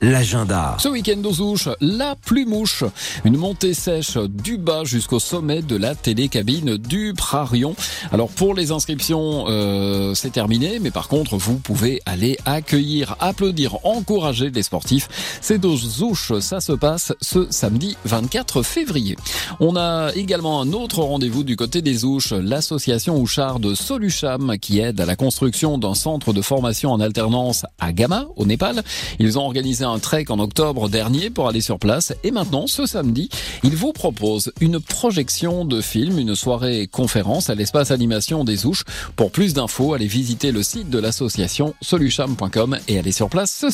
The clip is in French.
l'agenda. Ce week-end aux Ouches, la plumouche. Une montée sèche du bas jusqu'au sommet de la télécabine du Prarion. Alors pour les inscriptions, euh, c'est terminé, mais par contre, vous pouvez aller accueillir, applaudir, encourager les sportifs. C'est aux Ouches, ça se passe ce samedi 24 février. On a également un autre rendez-vous du côté des Ouches, l'association Ouchard de Solucham qui aide à la construction d'un centre de formation en alternance à Gama, au Népal. Ils ont organisé un trek en octobre dernier pour aller sur place et maintenant, ce samedi, ils vous proposent une projection de film, une soirée conférence à l'espace animation des Ouches. Pour plus d'infos, allez visiter le site de l'association solucham.com et allez sur place ce